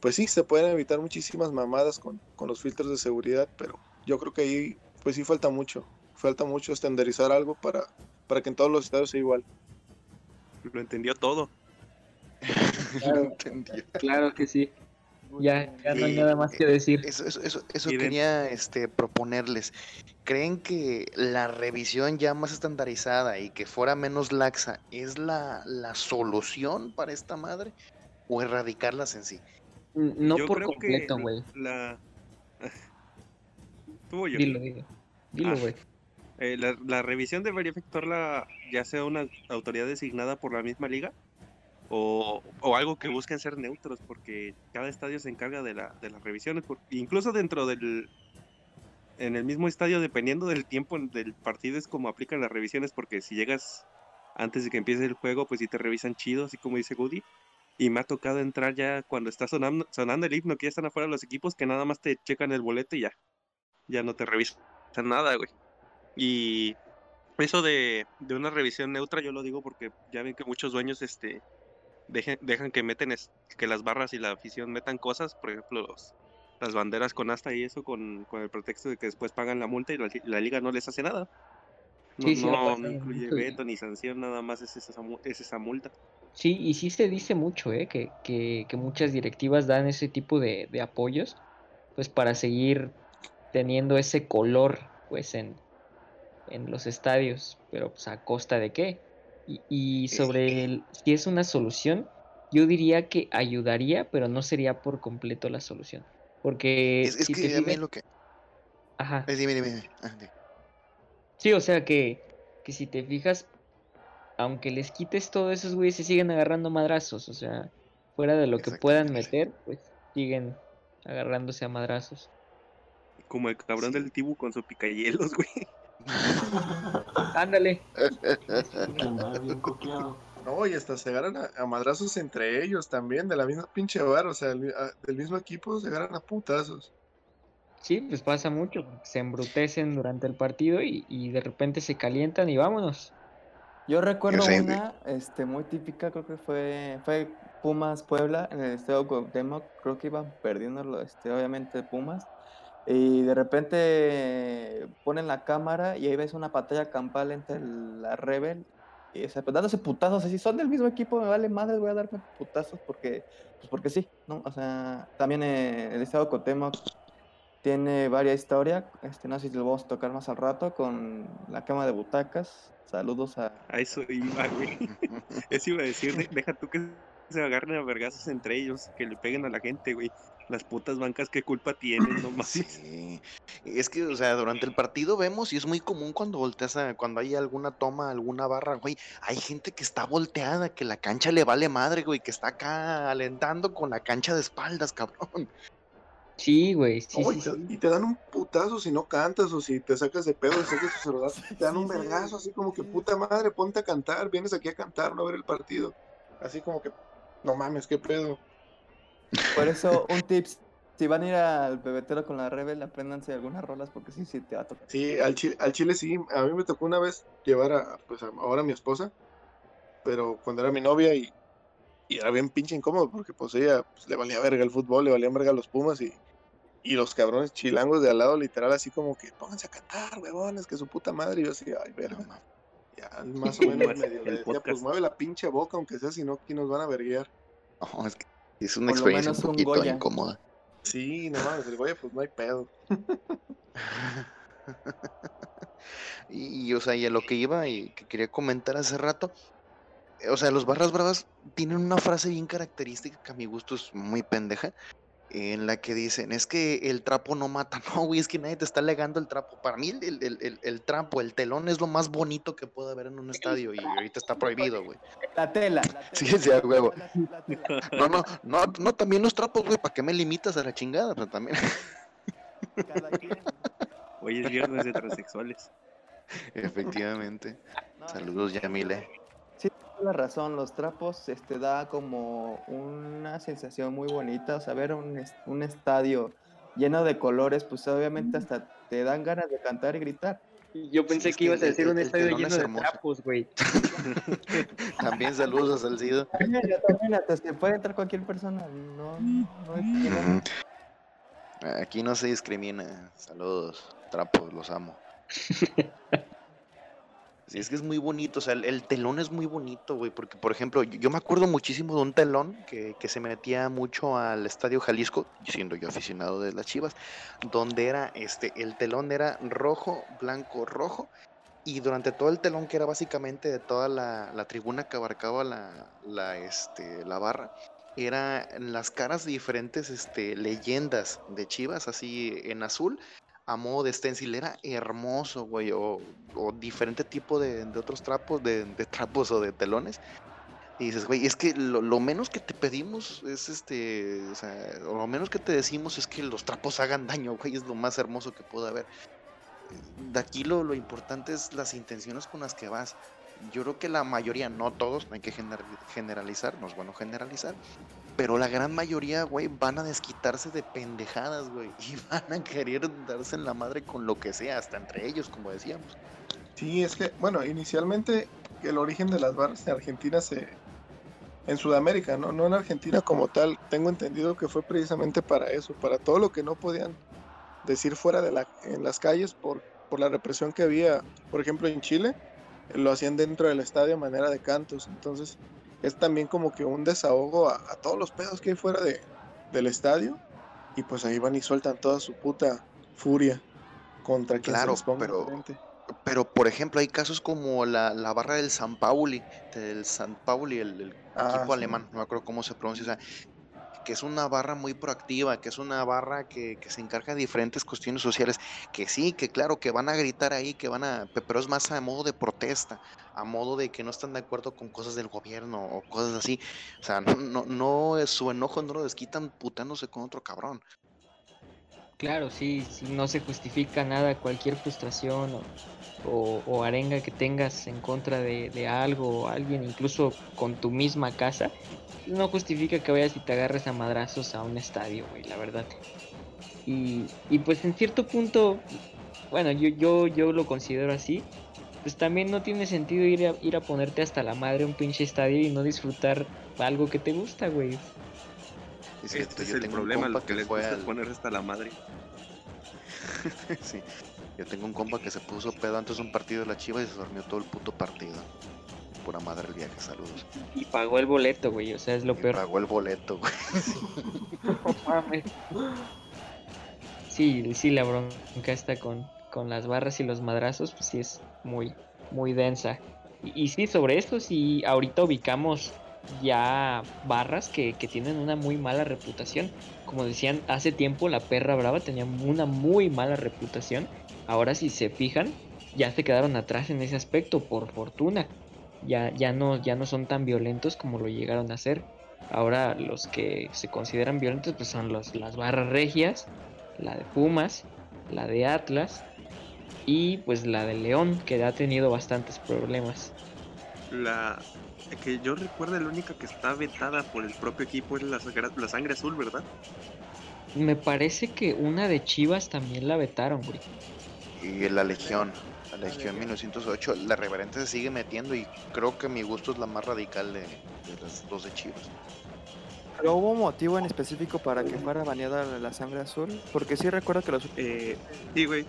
pues sí, se pueden evitar muchísimas mamadas con, con los filtros de seguridad, pero yo creo que ahí pues sí falta mucho, falta mucho estandarizar algo para, para que en todos los estados sea igual. Lo entendió todo. Claro. Entendido. Claro que sí. Ya, ya no hay nada más que decir. Eso, eso, eso, quería este, proponerles. ¿Creen que la revisión ya más estandarizada y que fuera menos laxa es la, la solución para esta madre? ¿O erradicarlas en sí? No Yo por completo, güey. La... Tú o yo. Dilo, dilo. Dilo, Ah. Eh, la, la revisión debería efectuarla ya sea una autoridad designada por la misma liga o, o algo que busquen ser neutros, porque cada estadio se encarga de, la, de las revisiones, incluso dentro del, en el mismo estadio, dependiendo del tiempo del partido, es como aplican las revisiones, porque si llegas antes de que empiece el juego, pues sí te revisan chido, así como dice Goody. Y me ha tocado entrar ya cuando está sonando, sonando el himno, que ya están afuera los equipos, que nada más te checan el boleto y ya. Ya no te revisan nada, güey. Y eso de, de una revisión neutra, yo lo digo porque ya ven que muchos dueños este, dejen- dejan que meten es- que las barras y la afición metan cosas, por ejemplo, los- las banderas con asta y eso, con, con el pretexto de que después pagan la multa y la, li- la liga no les hace nada. No, Sí, sí, ha no- incluye veto ni sanción, nada más es esa, es esa multa. Sí, y sí se dice mucho, ¿eh? Que, que, que muchas directivas dan ese tipo de, de apoyos, pues para seguir teniendo ese color, pues en, en los estadios, pero pues a costa de qué. Y, y sobre el, si es una solución, yo diría que ayudaría, pero no sería por completo la solución. Porque Es, es si te que mí fijas- lo que. Ajá. eh, dime, dime, dime. Ah, di. Sí, o sea que, que si te fijas, aunque les quites todo esos güeyes se siguen agarrando madrazos, o sea, fuera de lo que puedan meter, pues siguen agarrándose a madrazos. Como el cabrón del Tibu con su picayelos, güey. Ándale. Andaba bien. No, y hasta se agarran a, a madrazos entre ellos también, de la misma pinche bar, o sea, el mi- a- del mismo equipo se agarran a putazos. Sí, pues pasa mucho, se embrutecen durante el partido y, y de repente se calientan y vámonos. Yo recuerdo una este, muy típica, creo que fue, fue Pumas Puebla en el Estadio Cuauhtémoc, creo que iban perdiendo lo- este, obviamente Pumas, y de repente ponen la cámara y ahí ves una batalla campal entre la Rebel y o sea, pues, dándose putazos, así son del mismo equipo, me vale madre, voy a darme putazos porque, pues porque sí, ¿no? O sea, también eh, el Estadio Cuauhtémoc tiene varias historias, este, no sé si lo vamos a tocar más al rato, con la cama de butacas, saludos a... A eso iba, güey. Eso iba a decir, de- deja tú que se agarren a vergazos entre ellos, que le peguen a la gente, güey. Las putas bancas, ¿qué culpa tienen? No mames. Sí. Es que, o sea, durante el partido vemos y es muy común cuando volteas a, cuando hay alguna toma, alguna barra, güey, hay gente que está volteada, que la cancha le vale madre, güey, que está acá alentando con la cancha de espaldas, cabrón. Sí, güey, sí, sí, y, te, sí. y te dan un putazo si no cantas o si te sacas de pedo y sacas tu celular, te dan un vergazo así como que puta madre, ponte a cantar, vienes aquí a cantar, no a ver el partido. Así como que, no mames, qué pedo. Por eso, un tips, si van a ir al pebetero con la Rebel, apréndanse algunas rolas porque sí, sí te va a tocar. Sí, al chile, al chile sí, a mí me tocó una vez llevar a, pues a- ahora a mi esposa, pero cuando era mi novia y, y era bien pinche incómodo porque pues ella pues, le valía verga el fútbol, le valía verga los Pumas y, y los cabrones chilangos de al lado literal así como que pónganse a cantar, huevones, que su puta madre, y yo así, ay, verga. Ya más o menos medio le decía, pues mueve la pinche boca aunque sea, si no aquí nos van a verguiar. No, es que es una Por experiencia un poquito incómoda. Sí, no mames, el Goya pues no hay pedo. Y, y, o sea, y a lo que iba y que quería comentar hace rato, o sea, los Barras Bravas tienen una frase bien característica que a mi gusto es muy pendeja, en la que dicen, es que el trapo no mata, no, güey, es que nadie te está legando el trapo. Para mí el, el, el, trapo, el telón es lo más bonito que puede haber en un estadio y ahorita está prohibido, güey. La tela, la tela. Sí, sí, a huevo. La- la tela. No, no, no, no, también los trapos, güey, ¿para qué me limitas a la chingada? Pero también, Cada quien. Hoy es viernes de transexuales. efectivamente. No, Saludos, Yamile. La razón, los trapos este da como una sensación muy bonita, o sea, ver un, un estadio lleno de colores, pues obviamente hasta te dan ganas de cantar y gritar. Yo pensé que que ibas a decir un estadio lleno es de trapos, güey. También saludos a Salcido. También, también, hasta se puede entrar cualquier persona, no, no. Aquí no se discrimina. Saludos, trapos, los amo. Sí, es que es muy bonito, o sea, el, el telón es muy bonito, güey, porque, por ejemplo, yo, me acuerdo muchísimo de un telón que, que se metía mucho al Estadio Jalisco, siendo yo aficionado de las Chivas, donde era, este, el telón era rojo, blanco, rojo, y durante todo el telón, que era básicamente de toda la, la tribuna que abarcaba la, la, este, la barra, era en las caras de diferentes este, leyendas de Chivas, así en azul, a modo de stencil. Era hermoso, güey, o, o diferente tipo de, de otros trapos, de, de trapos o de telones. Y dices, güey, es que lo, lo menos que te pedimos es este, o sea, lo menos que te decimos es que los trapos hagan daño, güey, es lo más hermoso que puede haber. De aquí lo, lo importante es las intenciones con las que vas. Yo creo que la mayoría, no todos, no hay que gener- generalizar, no es bueno generalizar, pero la gran mayoría, güey, van a desquitarse de pendejadas, güey, y van a querer darse en la madre con lo que sea, hasta entre ellos, como decíamos. Sí, es que, bueno, inicialmente el origen de las barras en Argentina se... En Sudamérica, ¿no? No en Argentina como tal. Tengo entendido que fue precisamente para eso, para todo lo que no podían decir fuera de la, en las calles por, por la represión que había, por ejemplo, en Chile, lo hacían dentro del estadio a manera de cantos. Entonces, es también como que un desahogo a, a todos los pedos que hay fuera de, del estadio. Y pues ahí van y sueltan toda su puta furia contra quien Claro, se les ponga pero-. Pero, por ejemplo, hay casos como la, la barra del San Pauli, del San Pauli, el, el Ah, equipo sí. alemán, no me acuerdo cómo se pronuncia, o sea, que es una barra muy proactiva, que es una barra que, se encarga de diferentes cuestiones sociales, que sí, que claro, que van a gritar ahí, que van a, pe- pero es más a modo de protesta, a modo de que no están de acuerdo con cosas del gobierno o cosas así, o sea, no, no, no su enojo no lo desquitan putándose con otro cabrón. Claro, sí, sí, no se justifica nada, cualquier frustración o, arenga que tengas en contra de, de algo o alguien, incluso con tu misma casa, no justifica que vayas y te agarres a madrazos a un estadio, güey, la verdad. Y, y pues en cierto punto, bueno, yo, yo, yo lo considero así, pues también no tiene sentido ir a, ir a ponerte hasta la madre un pinche estadio y no disfrutar algo que te gusta, güey. Es cierto, Este es yo el tengo un problema, compa lo que les fue gusta es al- poner hasta la madre. Sí. Yo tengo un compa que se puso pedo antes de un partido de la Chiva y se dormió todo el puto partido. Pura madre el viaje, saludos. Y pagó el boleto, güey, o sea, es lo Y peor. pagó el boleto, güey. No mames. Sí, sí, la bronca está con, con las barras y los madrazos, pues sí es muy, muy densa. Y, y sí, sobre esto sí, ahorita ubicamos ya barras que, que tienen una muy mala reputación. Como decían, hace tiempo la perra brava tenía una muy mala reputación. Ahora si se fijan, ya se quedaron atrás en ese aspecto, por fortuna. Ya, ya, no, ya no son tan violentos como lo llegaron a ser. Ahora los que se consideran violentos pues son los, las barras regias, la de Pumas, la de Atlas y pues la de León que ha tenido bastantes problemas. La que yo recuerdo, la única que está vetada por el propio equipo es la, sangre azul, ¿verdad? Me parece que una de Chivas también la vetaron, güey. Y la Legión. La Legión 1908. La reverente se sigue metiendo y creo que mi gusto es la más radical de, de las dos de Chivas. Pero hubo un motivo en específico para que fuera baneada la sangre azul. Porque sí recuerdo que los. Eh, sí, güey.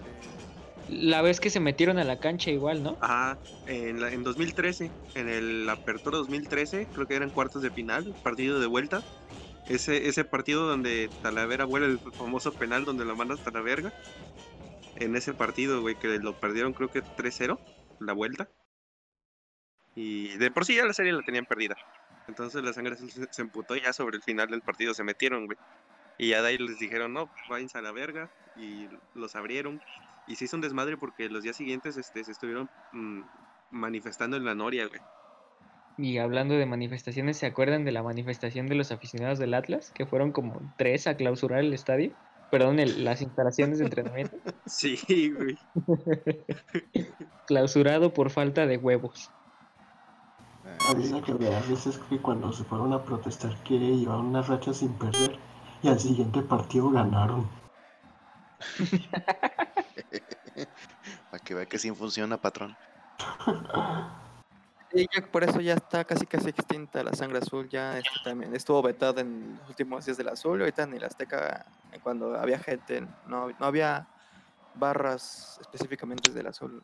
La vez que se metieron a la cancha igual, ¿no? Ajá, en, en 2013, en el Apertura 2013, creo que eran cuartos de final, partido de vuelta. Ese, ese partido donde Talavera vuela el famoso penal donde lo manda hasta la verga. En ese partido, güey, que lo perdieron creo que 3-0, la vuelta. Y de por sí ya la serie la tenían perdida. Entonces la sangre se, emputó ya sobre el final del partido se metieron, güey. Y ya de ahí les dijeron, no, váyanse a la verga. Y los abrieron. Y se hizo un desmadre porque los días siguientes este, se estuvieron mm, manifestando en la Noria, güey. Y hablando de manifestaciones, ¿se acuerdan de la manifestación de los aficionados del Atlas? Que fueron como tres a clausurar el estadio. Perdón, el- las instalaciones de entrenamiento. Sí, güey. Clausurado por falta de huevos. Ah, A mí lo que me da risa es que cuando se fueron a protestar que llevaban una racha sin perder y al siguiente partido ganaron. Para que vea que sí funciona, patrón. Sí, ya por eso ya está casi casi extinta la sangre azul. Ya este, también estuvo vetada en los últimos días del azul. y Ahorita en el Azteca, cuando había gente, no, no había barras específicamente del azul.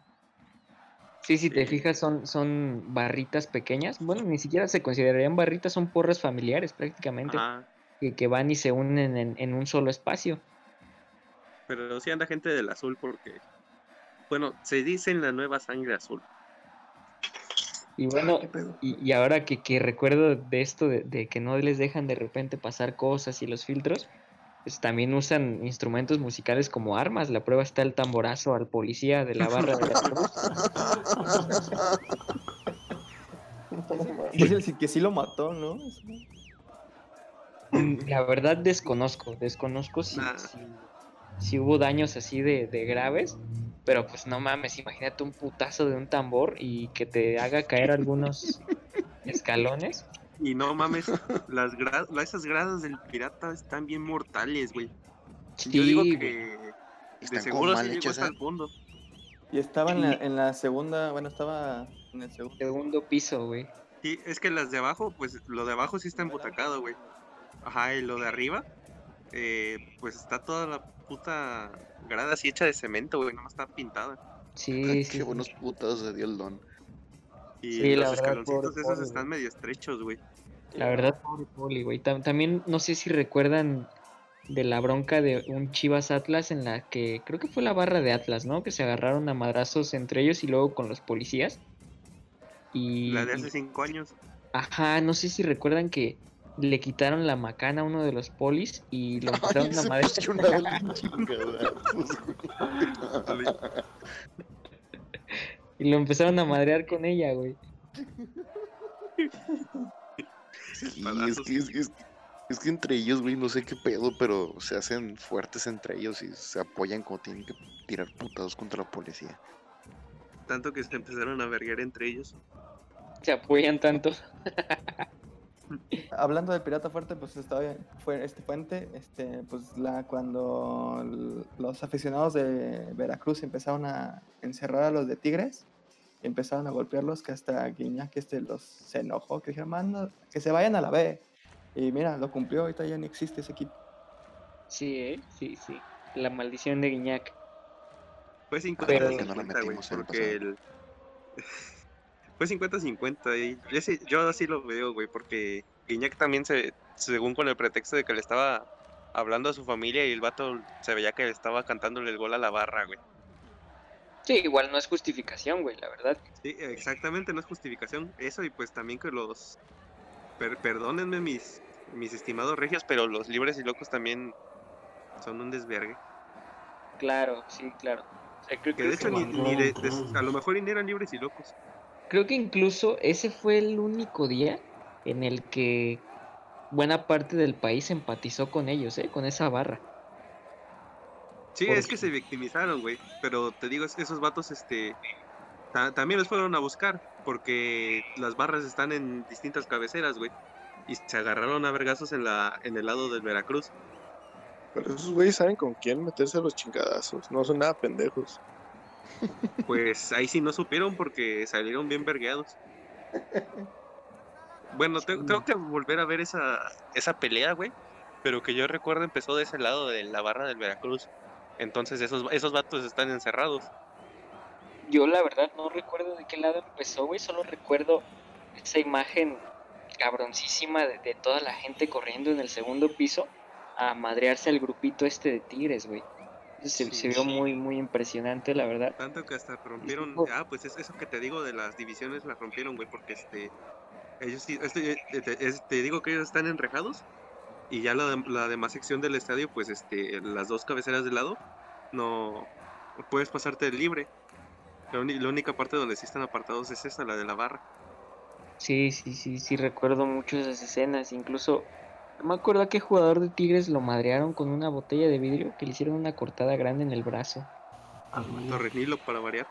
Sí, si te fijas, son, son barritas pequeñas. Bueno, ni siquiera se considerarían barritas, son porras familiares prácticamente. Que, que van y se unen en, en un solo espacio. Pero sí anda gente del azul porque, bueno, se dice en la nueva sangre azul. Y bueno, y, y ahora que, que recuerdo de esto, de, de que no les dejan de repente pasar cosas y los filtros, pues también usan instrumentos musicales como armas. La prueba está el tamborazo al policía de la barra de la cruz. Dice sí- que sí lo mató, ¿no? Mm, La verdad desconozco, desconozco si, Nah. si, si hubo daños así de, de graves, pero pues no mames, imagínate un putazo de un tambor y que te haga caer algunos escalones. Y no mames, las gra- esas gradas del pirata están bien mortales, güey. Sí, Yo digo que de Están seguro sí llegó hasta ¿eh? el fondo. Y estaba en la, en la segunda, bueno, estaba en el segundo. segundo piso, güey. Sí, es que las de abajo, pues lo de abajo sí está embutacado, güey. Ajá, y lo de arriba, eh, pues está toda la puta grada así hecha de cemento, güey, nomás está pintada. Sí, sí. Qué buenos putados se dio el don. Y Sí, la los verdad, escaloncitos esos Poli, están medio estrechos, güey. La verdad, pobre Poli, güey. Tam- también no sé si recuerdan de la bronca de un Chivas Atlas en la que creo que fue la barra de Atlas, ¿no? Que se agarraron a madrazos entre ellos y luego con los policías. Y, La de hace cinco años. ajá, no sé si recuerdan que le quitaron la macana a uno de los polis y lo empezaron a se madrear. emocionaba el chingadazos, güey. Y lo empezaron a madrear con ella, güey. Sí, es Espadazos. que, es, que- es que- es que entre ellos, güey, no sé qué pedo, pero se hacen fuertes entre ellos y se apoyan como tienen que tirar putados contra la policía. Tanto que se empezaron a verguer entre ellos. Se apoyan tanto. Hablando del pirata fuerte, pues estaba fue este puente, este, pues la cuando los aficionados de Veracruz empezaron a encerrar a los de Tigres, empezaron a golpearlos, que hasta Guiñac este los se enojó, que dijeron, "Manda, que se vayan a la B. Y mira, lo cumplió, ahorita ya ni existe ese equipo. Sí, ¿eh? Sí, sí. La maldición de Guiñac. Fue Pero- 50-50, Que no la güey, metimos en el porque el... Fue 50-50 y ese- yo así lo veo, güey, porque Guiñac también se, según con el pretexto de que le estaba hablando a su familia y el vato se veía que le estaba cantándole el gol a la barra, güey. Sí, igual no es justificación, güey, la verdad. Sí, exactamente, no es justificación. Eso y pues también que los... per- perdónenme mis, mis estimados regios, pero los libres y locos también son un desvergue. Claro, sí, claro. O sea, creo, Que creo de hecho que- ni, ni de- de- a lo mejor ni eran libres y locos. Creo que incluso ese fue el único día en el que buena parte del país empatizó con ellos, ¿eh? Con esa barra. Sí, Por- es que se victimizaron, güey. Pero te digo, es- esos vatos, este, ta- también los fueron a buscar, porque las barras están en distintas cabeceras, güey. Y se agarraron a vergazos en la, en el lado del Veracruz. Pero esos güeyes saben con quién meterse a los chingadazos. No son nada pendejos. Pues ahí sí no supieron porque salieron bien vergueados. Bueno, te- tengo que volver a ver esa, esa pelea, güey. Pero que yo recuerdo empezó de ese lado de la barra del Veracruz. Entonces esos, esos vatos están encerrados. Yo la verdad no recuerdo de qué lado empezó, güey, solo recuerdo esa imagen cabroncísima de, de toda la gente corriendo en el segundo piso a madrearse al grupito este de tigres, güey. Se, Sí, se vio sí. muy, muy impresionante, la verdad. Tanto que hasta rompieron. Estuvo- Ah, pues es eso que te digo de las divisiones las rompieron, güey, porque este. Ellos sí. Este, eh, te, es- te digo que ellos están enrejados. Y ya la, de- la demás sección del estadio, pues este. Las dos cabeceras del lado. No. Puedes pasarte libre. La, única parte donde sí están apartados es esa, la de la barra. Sí, sí, sí, sí, recuerdo mucho esas escenas. Incluso, me acuerdo a qué jugador de Tigres lo madrearon con una botella de vidrio que le hicieron una cortada grande en el brazo. Al menos. Torrenilo para variar.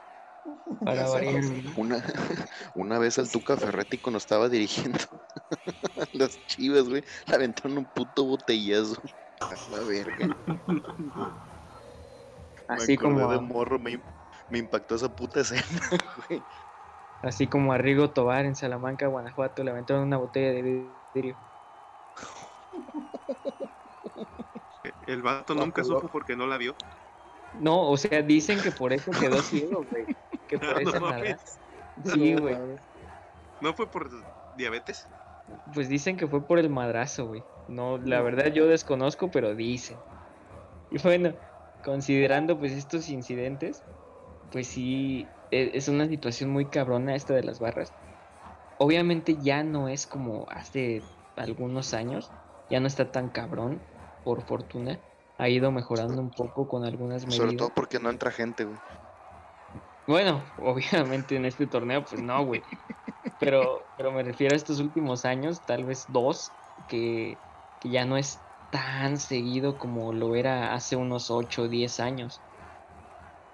Para variar. Una, una vez al Tuca Ferretti cuando estaba dirigiendo las chivas, güey, le aventaron un puto botellazo. A la verga. Así como, de morro, me, me impactó esa puta escena, güey. así como a Rigo Tobar en Salamanca, Guanajuato, le aventaron una botella de vidrio. El vato No, nunca supo no. porque no la vio. No, o sea, dicen que por eso quedó ciego, güey. Que por No mames. madrazo. Sí, No güey. ¿No fue por diabetes? Pues dicen que fue por el madrazo, güey. No, la verdad yo desconozco, pero dicen. Y bueno, considerando pues estos incidentes, pues sí, e- es una situación muy cabrona esta de las barras. Obviamente ya no es como hace algunos años, ya no está tan cabrón, por fortuna. Ha ido mejorando un poco con algunas medidas. Sobre todo porque no entra gente, güey. Bueno, obviamente en este torneo, pues no, güey. pero, pero me refiero a estos últimos años, tal vez dos, que, que ya no es tan seguido como lo era hace unos 8 o 10 años.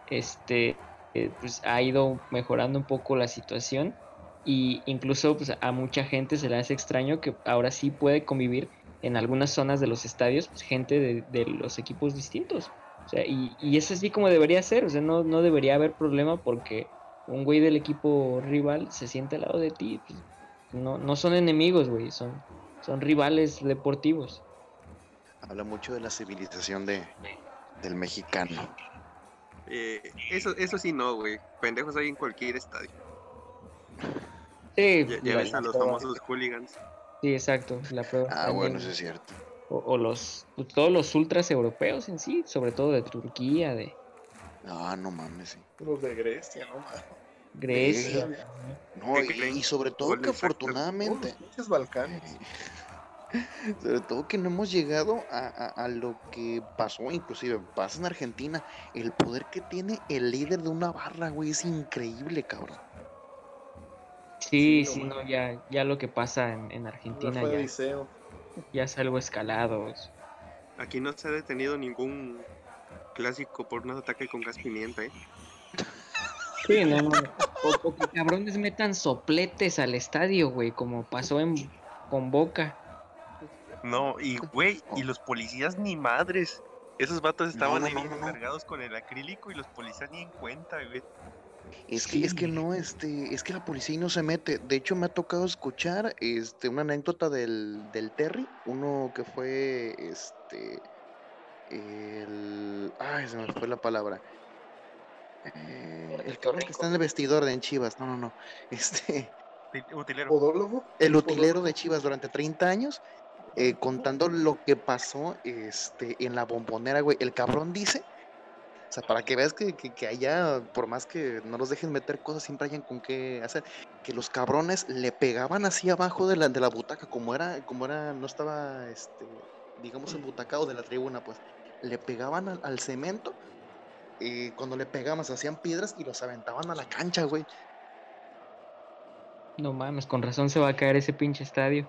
Este, eh, pues ha ido mejorando un poco la situación y incluso pues, a mucha gente se le hace extraño que ahora sí puede convivir en algunas zonas de los estadios pues, gente de, de los equipos distintos. O sea, y, y es así como debería ser, o sea, no, no debería haber problema porque un güey del equipo rival se siente al lado de ti. pues, no, no son enemigos, güey, son, son rivales deportivos. Habla mucho de la civilización de, del mexicano. Eh, eso, eso sí no, güey. Pendejos hay en cualquier estadio. Sí, Ya, ves a los famosos hooligans. Sí, exacto, la prueba. Ah, también, bueno, eso es cierto. o, o los, pues, todos los ultras europeos en sí, sobre todo de Turquía, de Ah, no mames, sí. Los de Grecia, no mames. Grecia. Eh. No, ¿Qué y, y sobre todo que afortunadamente, pinches Balcanes. sobre todo que no hemos llegado a, a- a lo que pasó, inclusive pasa en Argentina, el poder que tiene el líder de una barra, güey, es increíble, cabrón. Sí, Sí, no, ya, ya lo que pasa en, en Argentina ya, ya es algo escalado. es- Aquí no se ha detenido ningún clásico por un ataque con gas pimienta, ¿eh? Sí, no, no. O, o que cabrones metan sopletes al estadio, güey, como pasó en con Boca. No, y güey, y los policías ni madres. Esos vatos estaban no, ahí no, bien no, no. cargados con el acrílico y los policías ni en cuenta, güey. Es que, es que no, este, es que la policía ahí no se mete. De hecho, me ha tocado escuchar, este, una anécdota del, del Terry, uno que fue, este, el, ay, se me fue la palabra. Eh, el cabrón que está en el vestidor de en Chivas, no, no, no, este, Util- Utilero. ¿Podólogo? el utilero de Chivas durante 30 años, eh, contando lo que pasó, este, en la bombonera, güey. El cabrón dice o sea, para que veas que, que, que allá, por más que no los dejen meter cosas, siempre hayan con qué hacer. Que los cabrones le pegaban así abajo de la, de la butaca, como era, como era, no estaba, este, digamos, el butacado de la tribuna, pues. Le pegaban al, al cemento. Y cuando le pegaban, se hacían piedras y los aventaban a la cancha, güey. No mames, con razón se va a caer ese pinche estadio.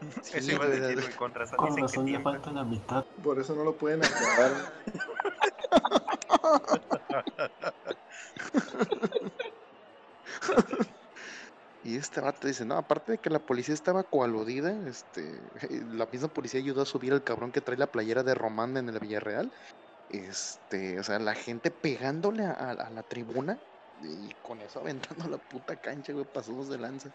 Sí, Eso iba a decir, de- güey, con razón Con dicen que razón ya tiembla. falta la mitad. Por eso no lo pueden acabar. Y este vato dice, no, aparte de que la policía estaba coaludida, este, la misma policía ayudó a subir al cabrón que trae la playera de Román en el Villarreal. Este, o sea, la gente pegándole a, la tribuna y con eso aventando la puta cancha, güey, pasados de lanza.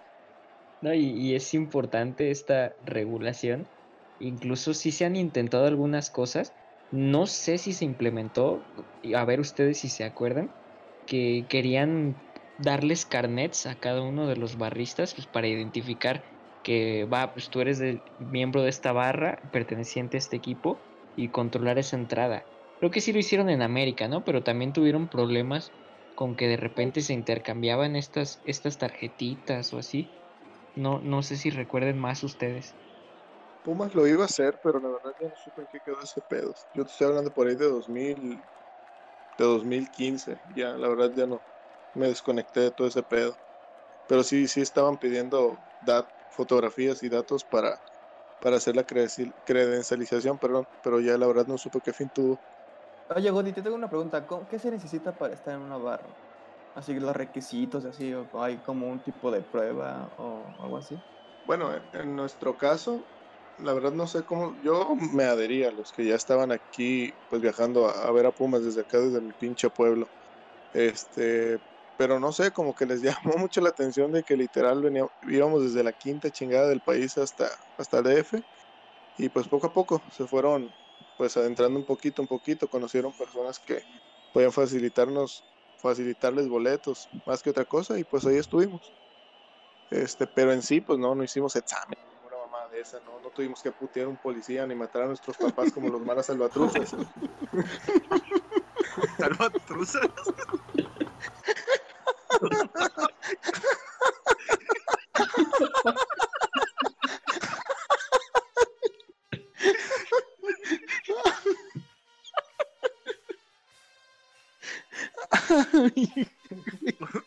No, y es importante esta regulación. Incluso si se han intentado algunas cosas, no sé si se implementó, a ver ustedes si se acuerdan, que querían darles carnets a cada uno de los barristas pues, para identificar que va, pues tú eres del- miembro de esta barra, perteneciente a este equipo, y controlar esa entrada. Creo que sí lo hicieron en América, ¿no? Pero también tuvieron problemas con que de repente se intercambiaban estas, estas tarjetitas o así. No, no sé si recuerden más ustedes. Pumas lo iba a hacer, pero la verdad ya no supe en qué quedó ese pedo. Yo te estoy hablando por ahí de 2000, de 2015. Ya, la verdad ya no. Me desconecté de todo ese pedo. Pero sí, sí estaban pidiendo dat fotografías y datos para, para hacer la credencial- credencialización, perdón. Pero ya la verdad no supe qué fin tuvo. Oye, Godi, te tengo una pregunta. ¿Cómo- ¿Qué se necesita para estar en una barra? Así los requisitos, así, o hay como un tipo de prueba o algo así. Bueno, en- en nuestro caso, la verdad no sé cómo, yo me adhería a los que ya estaban aquí, pues viajando a, ver a Pumas desde acá, desde mi pinche pueblo. Este, pero no sé, como que les llamó mucho la atención de que literal venía, íbamos desde la quinta chingada del país hasta, hasta el DF, y pues poco a poco se fueron pues adentrando un poquito, un poquito, conocieron personas que podían facilitarnos, facilitarles boletos, más que otra cosa, y pues ahí estuvimos. Este, pero en sí, pues no, no hicimos examen, esa, no, no tuvimos que putear a un policía ni matar a nuestros papás como los malas salvatruzas. Salvatruzas.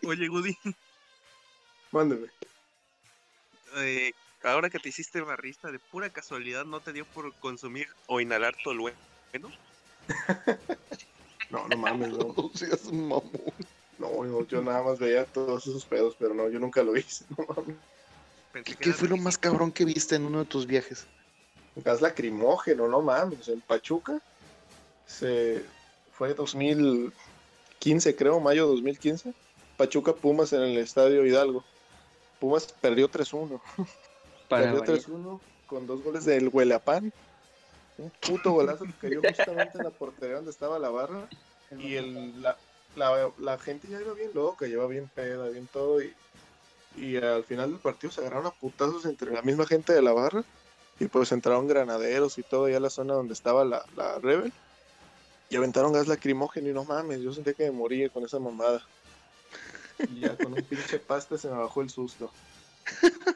Oye, Woody, Mándeme. eh, ahora que te hiciste barrista, de pura casualidad, ¿no te dio por consumir o inhalar tolueno? No, no mames, no. No seas mamón. No, yo, yo nada más veía todos esos pedos, pero no, yo nunca lo hice. No mames. ¿Qué, qué fue lo más cabrón que viste en uno de tus viajes? Gas lacrimógeno, no mames. En Pachuca se fue 2015, creo, mayo 2015. Pachuca Pumas en el estadio Hidalgo. Pumas perdió 3-1. Para Perdió variar. 3-1 con dos goles del Huelapán. Un puto golazo que cayó justamente en la portería donde estaba la barra. Y el, la, la, la gente ya iba bien loca, lleva bien peda, bien todo. Y, y al final del partido se agarraron a putazos entre la misma gente de la barra. Y pues entraron granaderos y todo ya a la zona donde estaba la, la Rebel. Y aventaron gas lacrimógeno y no mames, yo sentí que me moría con esa mamada. Y ya con un pinche pasta se me bajó el susto.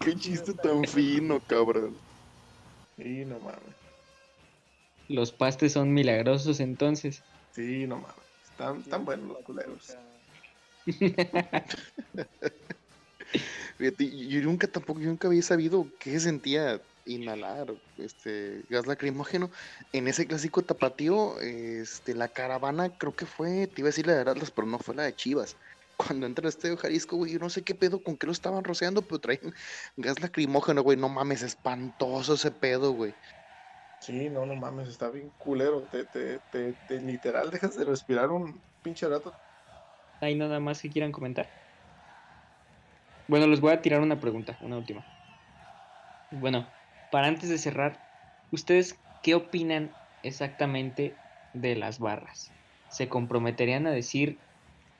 Qué chiste tan fino, cabrón. Sí, no mames. Los pastes son milagrosos entonces. Sí, no mames. Están, están buenos los culeros. Fíjate, yo nunca tampoco, yo nunca había sabido qué sentía inhalar este gas lacrimógeno. En ese clásico tapatío, este, la caravana creo que fue, te iba a decir la de Atlas, pero no fue la de Chivas. Cuando entra al estadio Jalisco, güey, yo no sé qué pedo, con qué lo estaban rociando, pero traen gas lacrimógeno, güey, no mames, espantoso ese pedo, güey. Sí, no, no mames, está bien culero. Te, te, te, te literal dejas de respirar un pinche rato. ¿Hay nada más que quieran comentar? Bueno, les voy a tirar una pregunta, una última. Bueno, para antes de cerrar, ¿ustedes qué opinan exactamente de las barras? ¿Se comprometerían a decir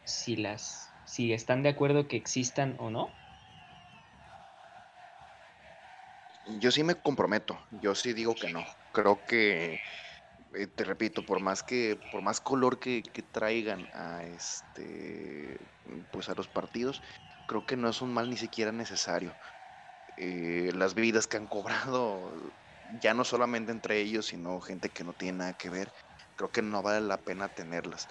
si las si están de acuerdo que existan o no? Yo sí me comprometo, yo sí digo que no. Creo que, eh, te repito, por más que, por más color que, traigan a este, pues a los partidos, creo que no es un mal ni siquiera necesario. Eh, las vidas que han cobrado, ya no solamente entre ellos, sino gente que no tiene nada que ver, creo que no vale la pena tenerlas.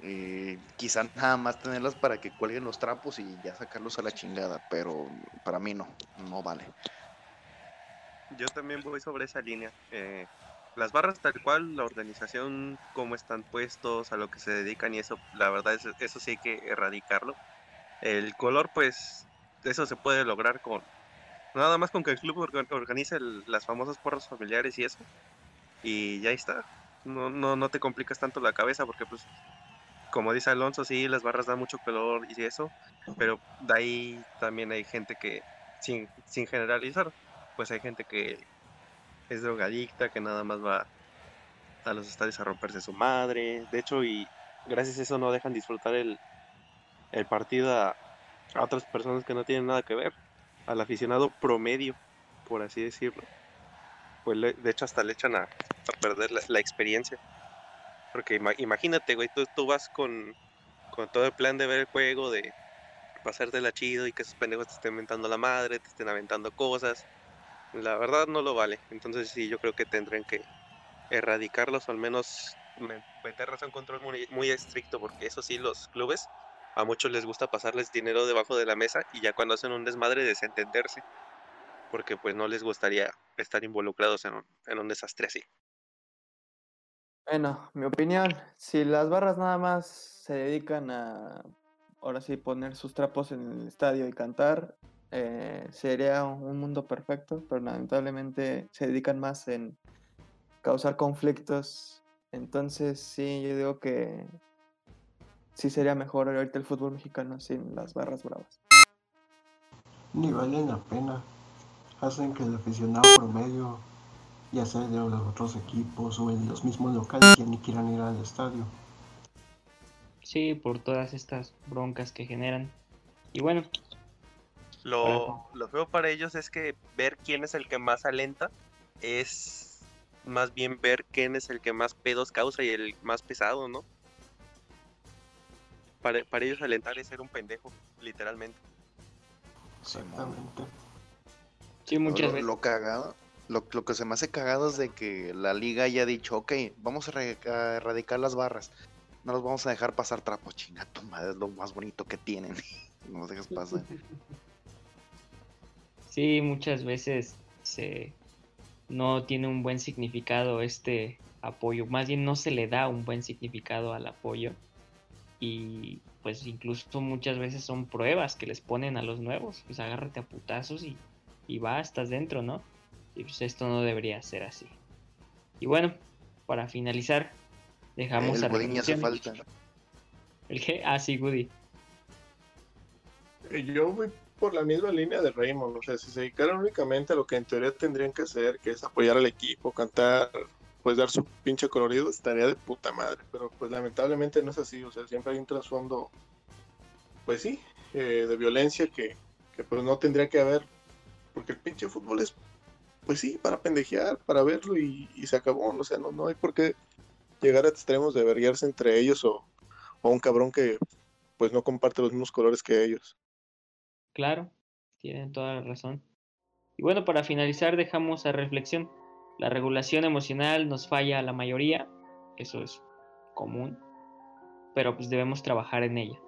Eh, quizá nada más tenerlas para que cuelguen los trapos y ya sacarlos a la chingada, pero para mí no, no vale. Yo también voy sobre esa línea. Eh, las barras tal cual, la organización, cómo están puestos, a lo que se dedican y eso, la verdad es, eso sí hay que erradicarlo. El color, pues, eso se puede lograr con nada más con que el club orga- organice el- las famosas porras familiares y eso. Y ya está. No, no, no te complicas tanto la cabeza porque, pues, como dice Alonso, sí, las barras dan mucho color y eso, pero de ahí también hay gente que, sin, sin generalizar, pues hay gente que es drogadicta, que nada más va a los estadios a romperse su madre. De hecho, y gracias a eso no dejan disfrutar el, el partido a, otras personas que no tienen nada que ver. Al aficionado promedio, por así decirlo. Pues le- de hecho hasta le echan a, perder la experiencia. Porque ima- imagínate, güey, tú, vas con, todo el plan de ver el juego, de pasártela chido y que esos pendejos te estén mentando la madre, te estén aventando cosas. La verdad no lo vale. Entonces sí, yo creo que tendrían que erradicarlos o al menos me- meterles a un control muy, muy estricto porque eso sí, los clubes a muchos les gusta pasarles dinero debajo de la mesa y ya cuando hacen un desmadre desentenderse porque pues no les gustaría estar involucrados en un, en un desastre así. Bueno, mi opinión, si las barras nada más se dedican a, ahora sí, poner sus trapos en el estadio y cantar, eh, sería un mundo perfecto, pero lamentablemente se dedican más en causar conflictos. Entonces, sí, yo digo que sí sería mejor ahorita el fútbol mexicano sin las barras bravas. Ni valen la pena. Hacen que el aficionado promedio, ya sea de los otros equipos o en los mismos locales, ya ni quieran ir al estadio. Sí, por todas estas broncas que generan. Y bueno, Lo, lo feo para ellos es que ver quién es el que más alenta es más bien ver quién es el que más pedos causa y el más pesado, ¿no? Para, para ellos alentar es ser un pendejo, literalmente. Exactamente. sí, muchas lo, veces. lo cagado, lo, que se me hace cagado es de que la liga haya dicho, ok, vamos a, erradicar las barras. no los vamos a dejar pasar trapo, chinga tu madre, es lo más bonito que tienen. no los dejas pasar. Sí, muchas veces se no tiene un buen significado este apoyo, más bien no se le da un buen significado al apoyo y pues incluso muchas veces son pruebas que les ponen a los nuevos, pues agárrate a putazos y, y va, estás dentro, ¿no? Y pues esto no debería ser así. Y bueno, para finalizar, dejamos El a Godín hace falta. ¿El qué? Ah, sí, Woody. Eh, Yo voy por la misma línea de Raymond, o sea, si se dedicaran únicamente a lo que en teoría tendrían que hacer, que es apoyar al equipo, cantar, pues dar su pinche colorido, estaría de puta madre, pero pues lamentablemente no es así, o sea, siempre hay un trasfondo, pues sí, eh, de violencia que, que pues no tendría que haber, porque el pinche fútbol es, pues sí, para pendejear, para verlo y, se acabó, o sea, no, no hay por qué llegar a extremos de verguiarse entre ellos o, o un cabrón que pues no comparte los mismos colores que ellos. Claro, tienen toda la razón. Y bueno, para finalizar dejamos a reflexión. La regulación emocional nos falla a la mayoría, eso es común, pero pues debemos trabajar en ella.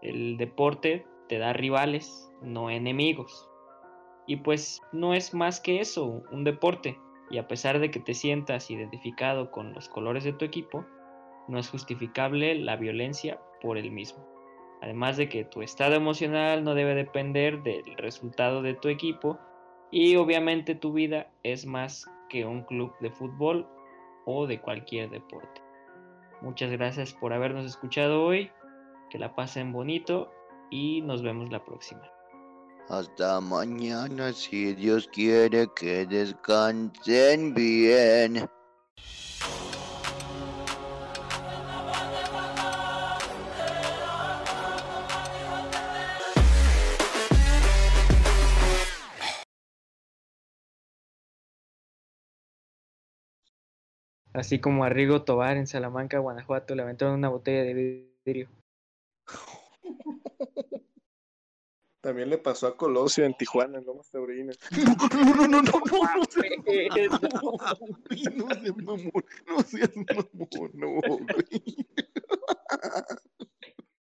El deporte te da rivales, no enemigos. Y pues no es más que eso, un deporte. Y a pesar de que te sientas identificado con los colores de tu equipo, no es justificable la violencia por el mismo. Además de que tu estado emocional no debe depender del resultado de tu equipo y obviamente tu vida es más que un club de fútbol o de cualquier deporte. Muchas gracias por habernos escuchado hoy, que la pasen bonito y nos vemos la próxima. Hasta mañana, si Dios quiere que descansen bien. Así como a Rigo Tobar en Salamanca, Guanajuato, le aventaron una botella de vidrio. También le pasó a Colosio en Tijuana, en Lomas Taurinas. No, no, no, no, no, no, no, no seas mamón, no seas mamón, no, güey.